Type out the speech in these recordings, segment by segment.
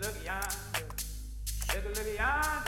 look yonder, take a look yonder.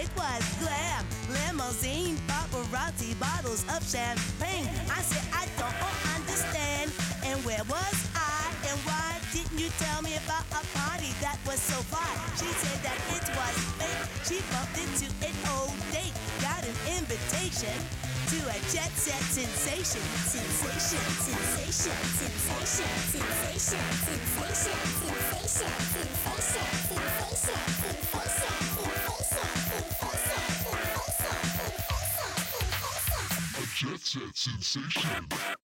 it was glam. Limousine, paparazzi, bottles of champagne. I said, I don't understand. And where was I? And why didn't you tell me about a party that was so fly? She said that it was fake. She bumped into an old date. Got an invitation to a jet set sensation. Sensation, sensation, sensation, sensation, sensation, sensation, sensation, sensation. Sensation.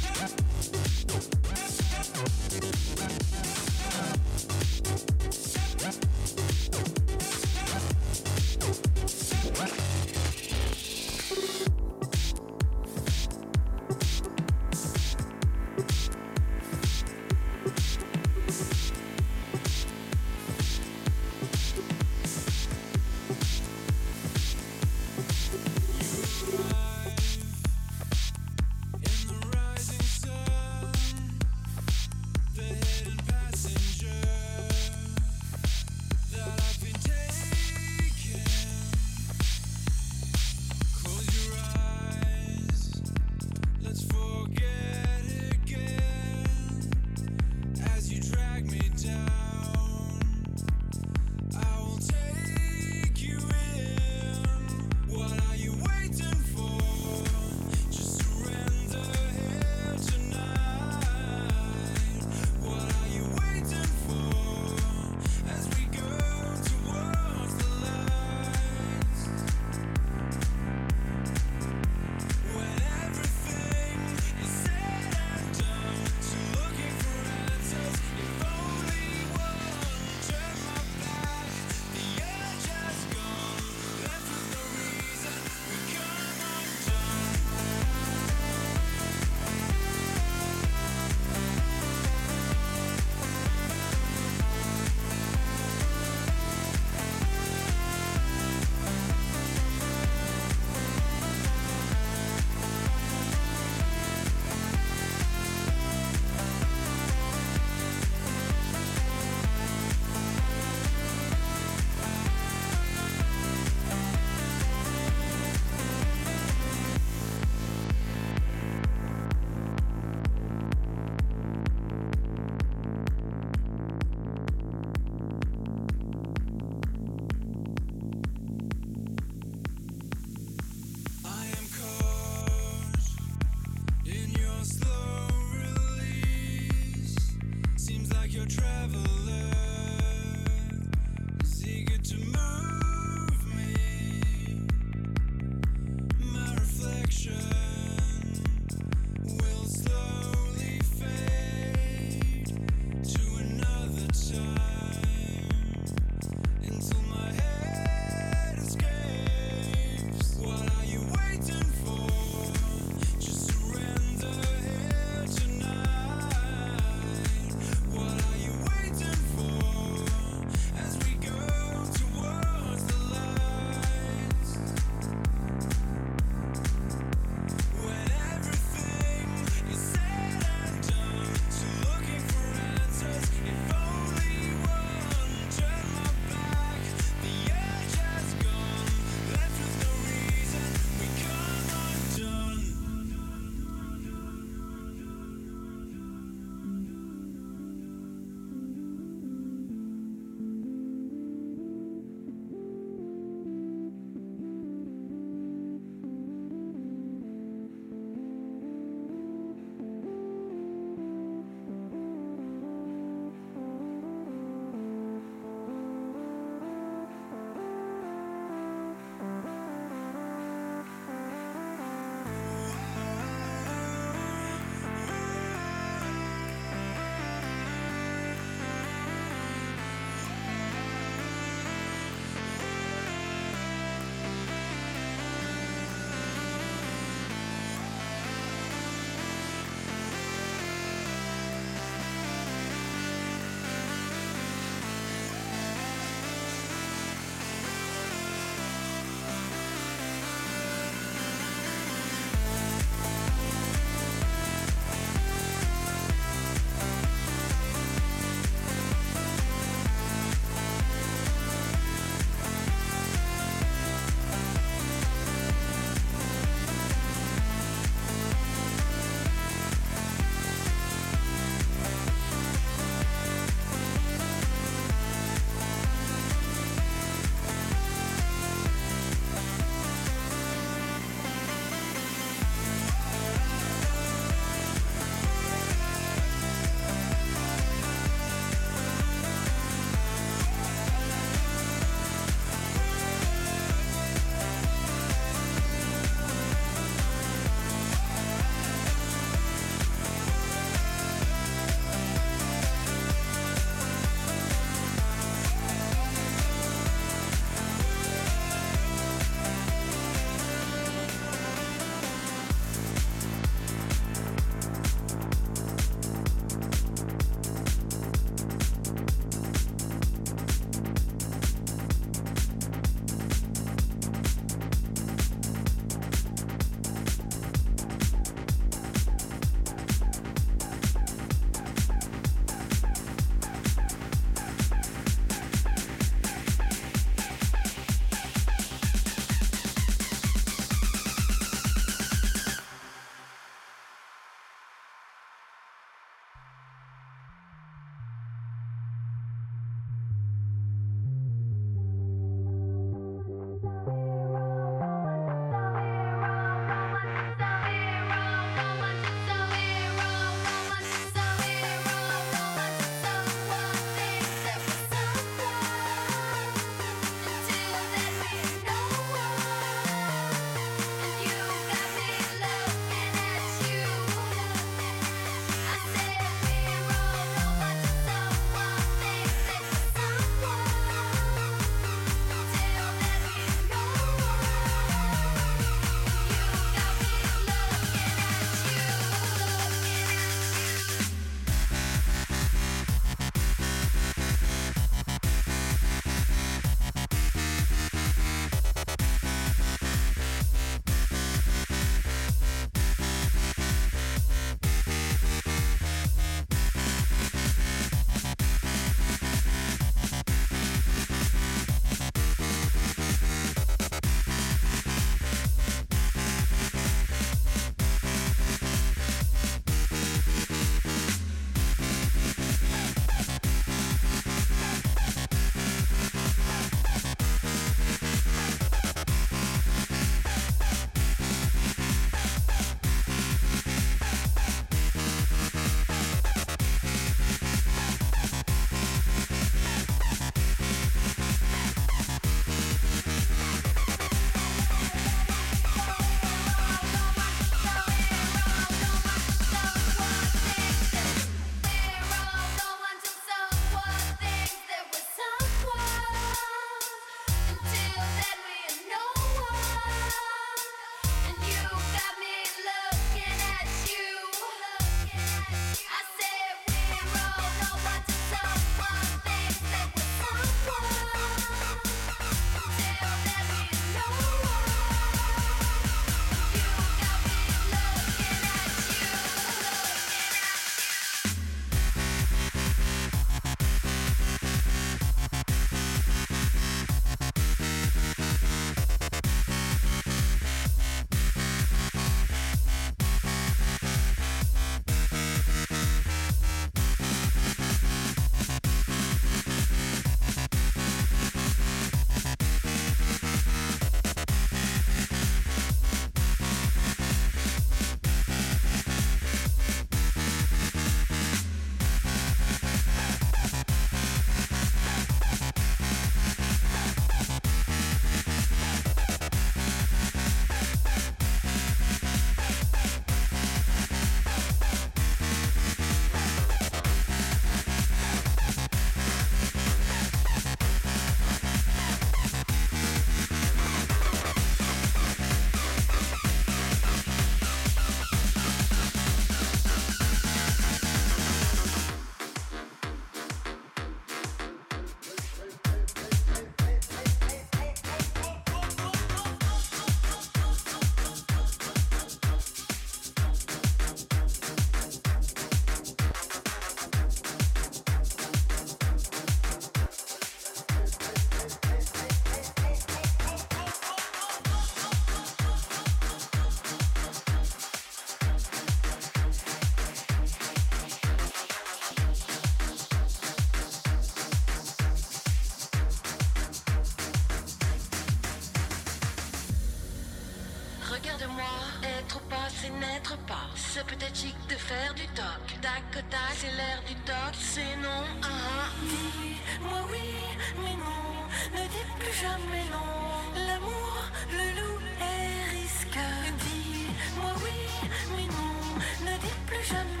Regarde-moi, être ou pas, c'est n'être pas. C'est peut-être chic de faire du toc. Tac, tac, c'est l'air du toc, c'est non. Ah, ah. Dis-moi oui, mais non. Ne dis plus jamais non. L'amour, le loup est risque. Dis-moi oui, mais non. Ne dis plus jamais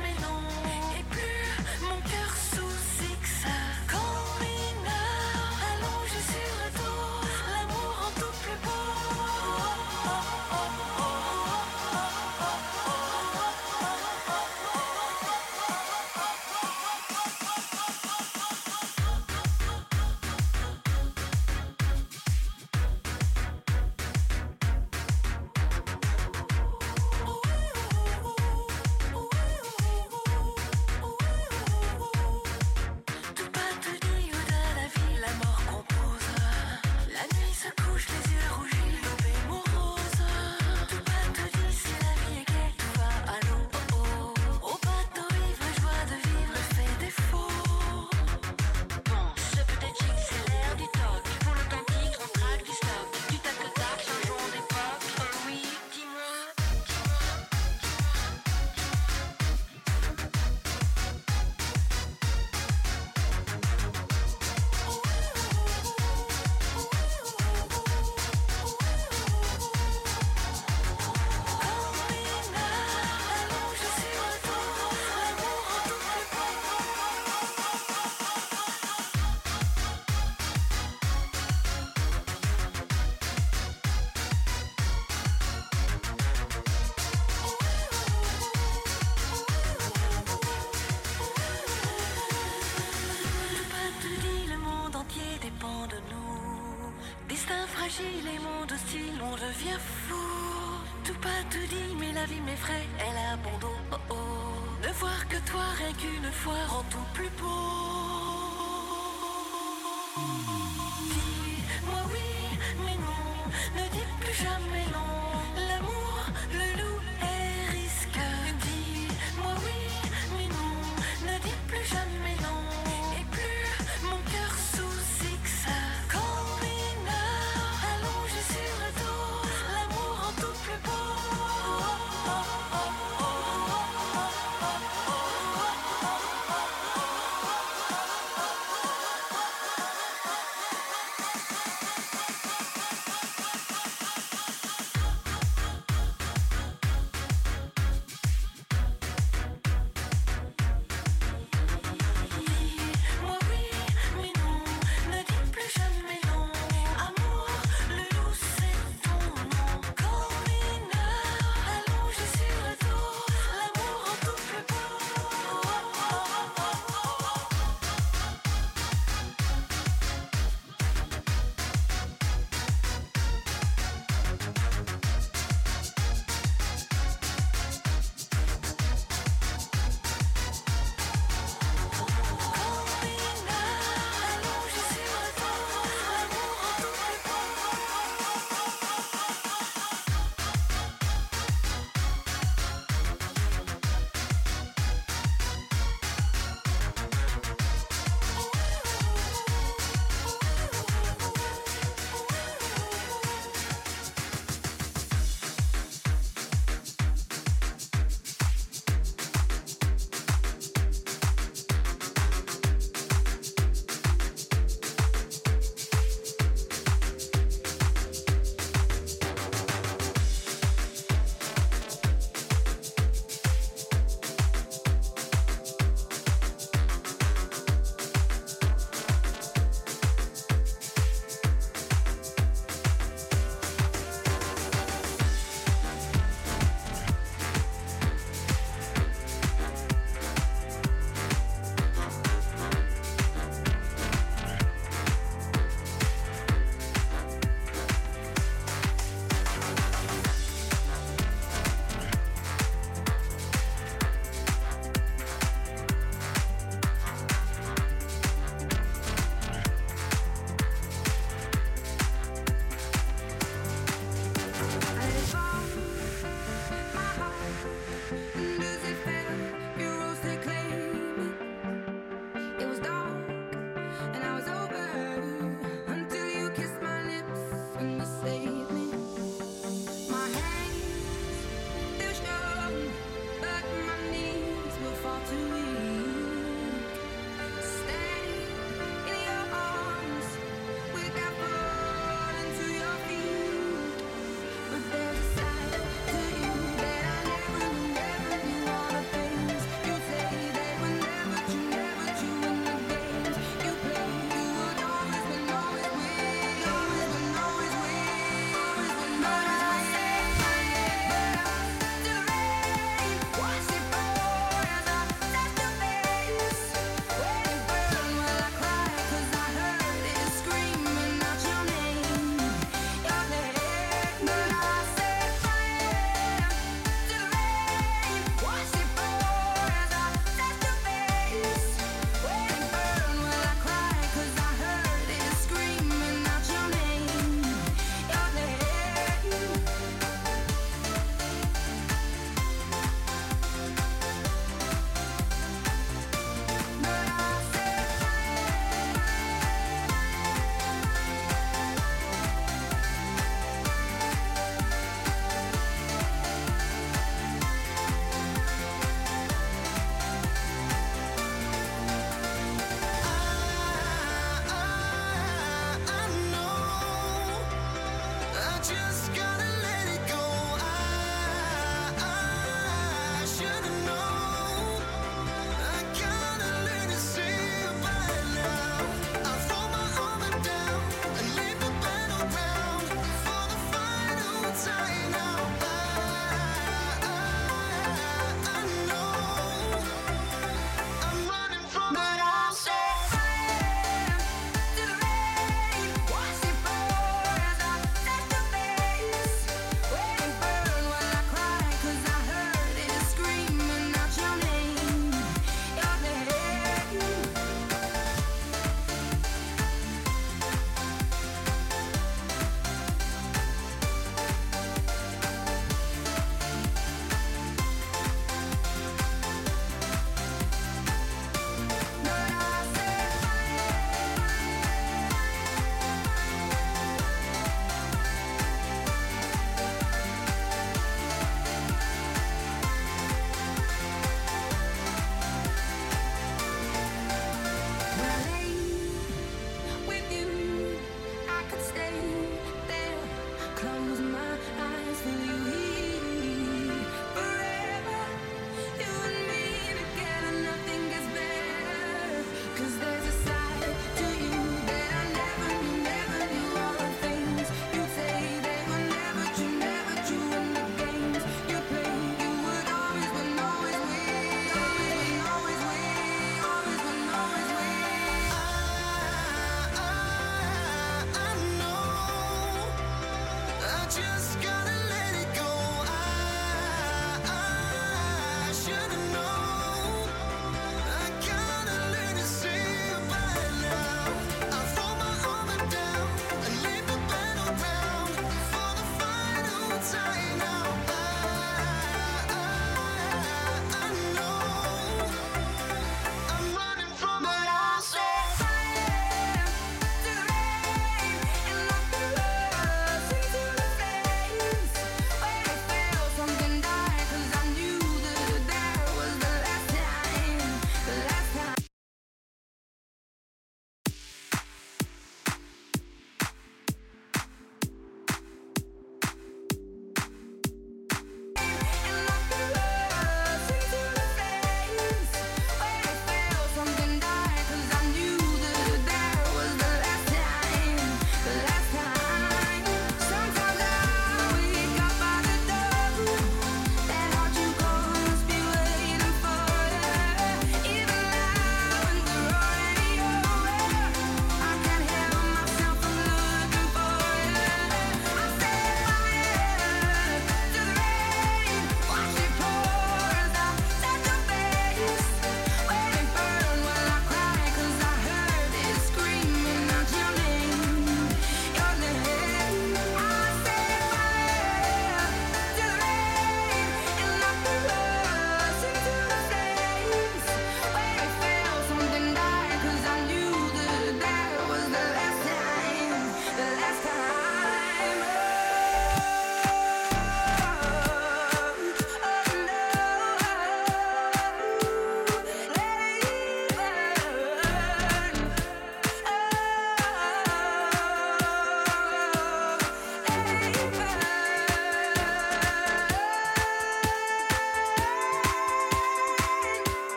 frais, elle a bon. Oh, oh. Ne voir que toi rien qu'une fois rend tout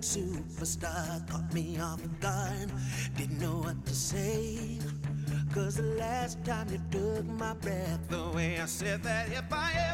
Superstar caught me off guard. Didn't know what to say. Cause the last time you took my breath away, I said that if I ever.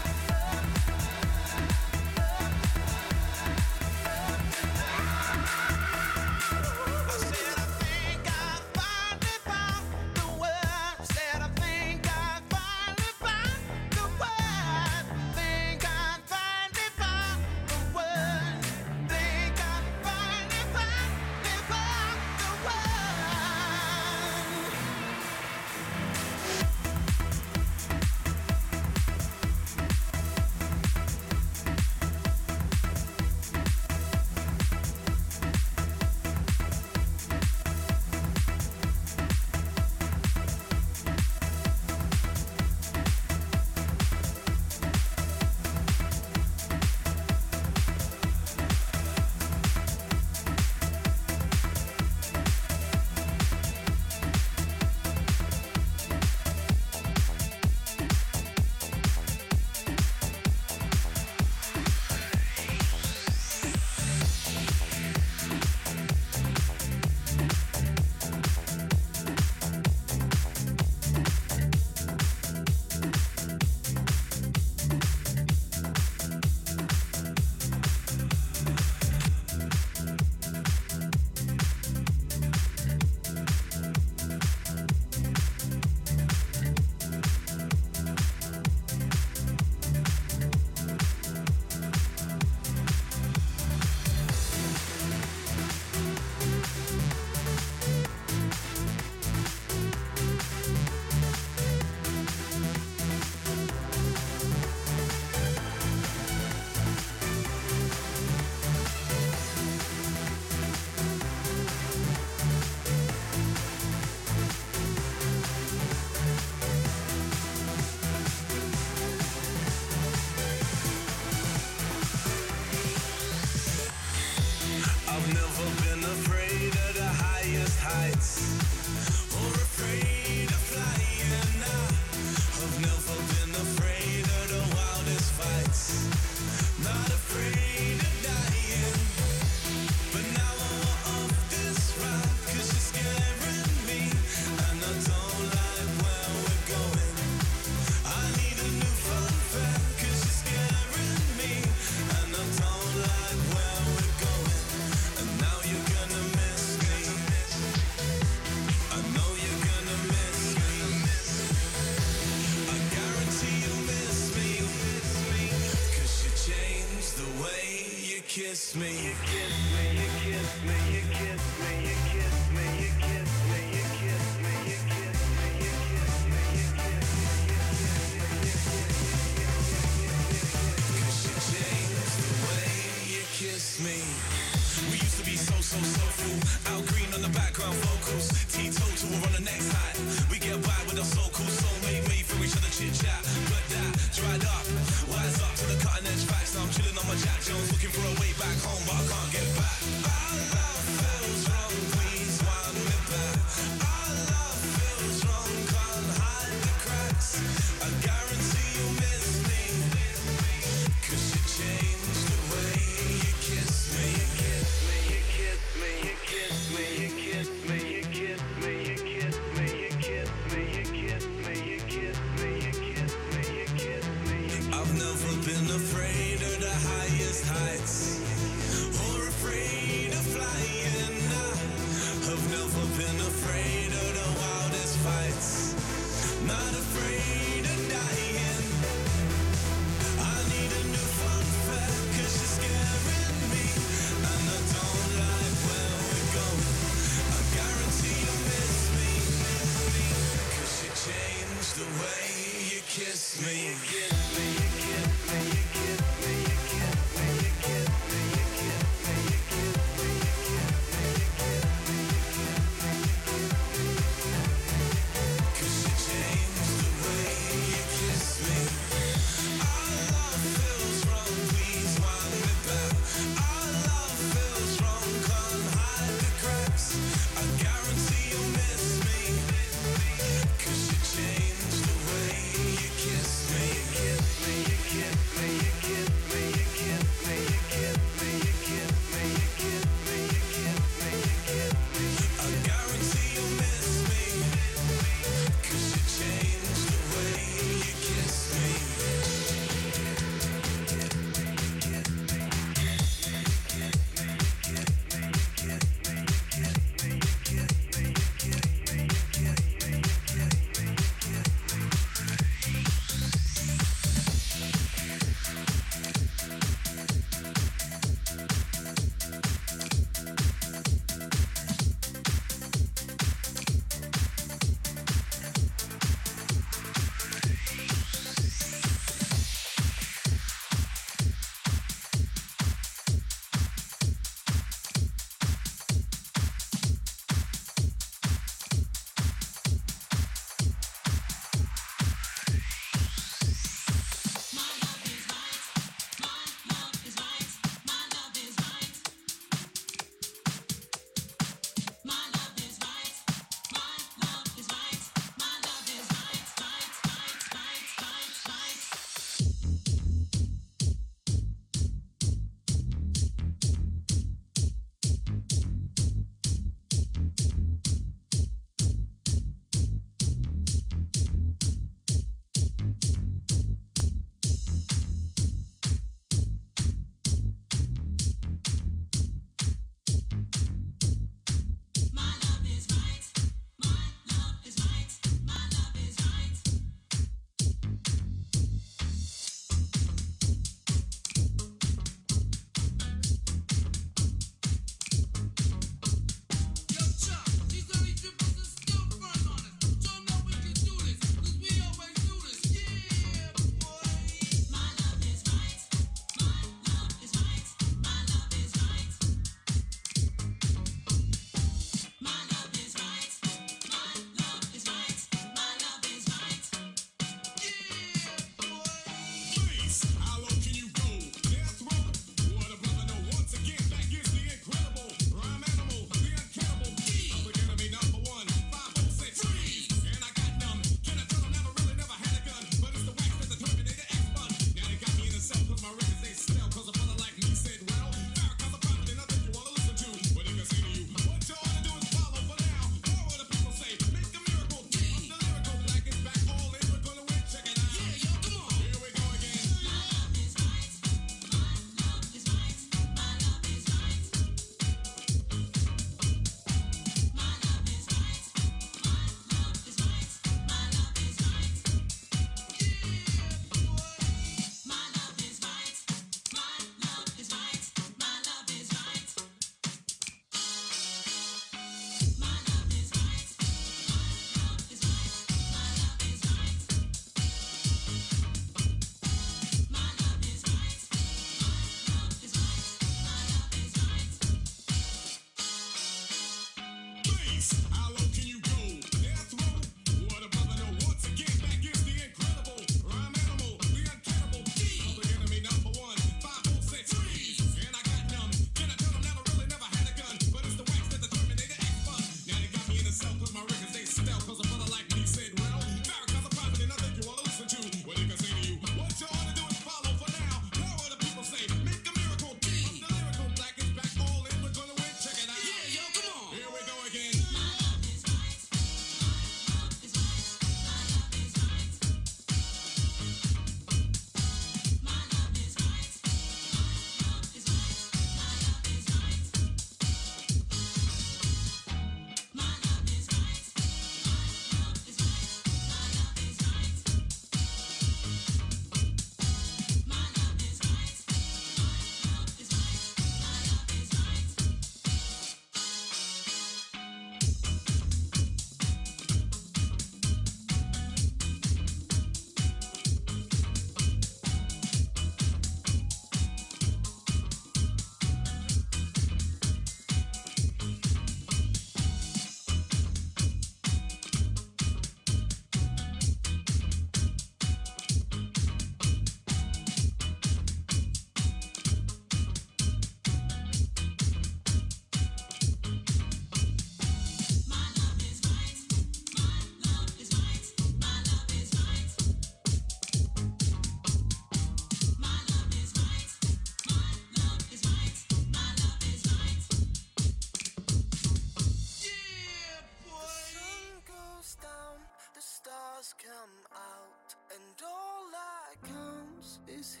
Cast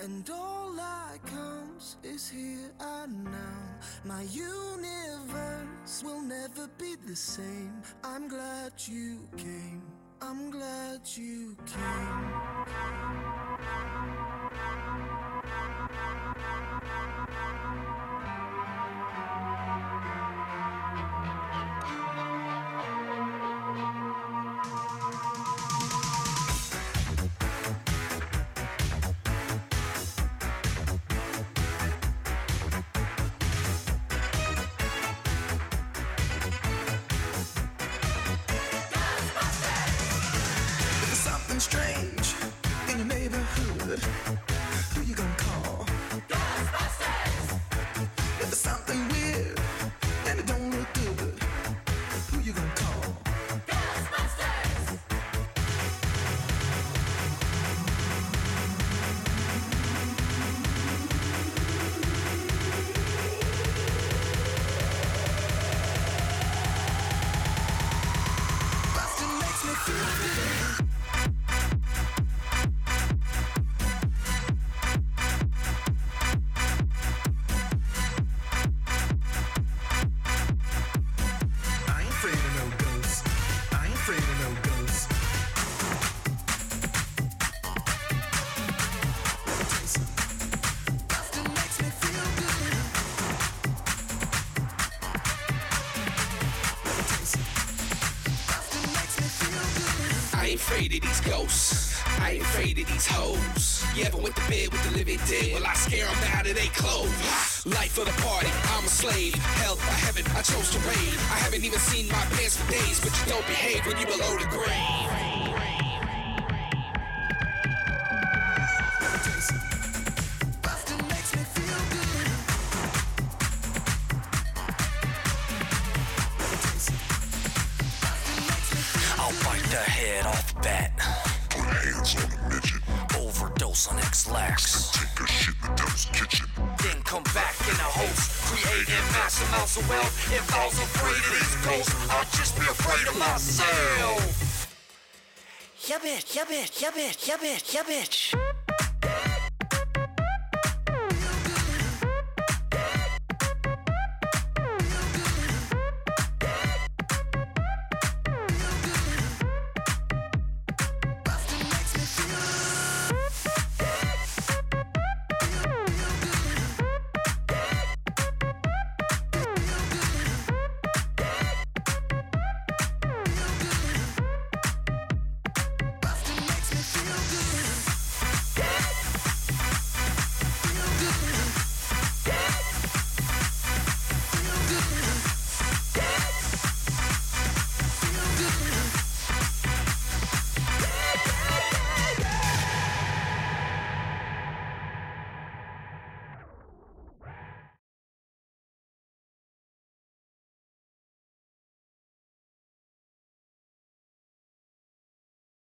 And all that counts is here and now. My universe will never be the same. I'm glad you came. I'm glad you came. constrained. did. Well, I scare them out of their clothes. Life of the party, I'm a slave. Hell, I haven't, I chose to rave. I haven't even seen my pants for days, but you don't behave when you're below the grave. bitch, yeah, bitch, yeah, bitch, yeah, bitch.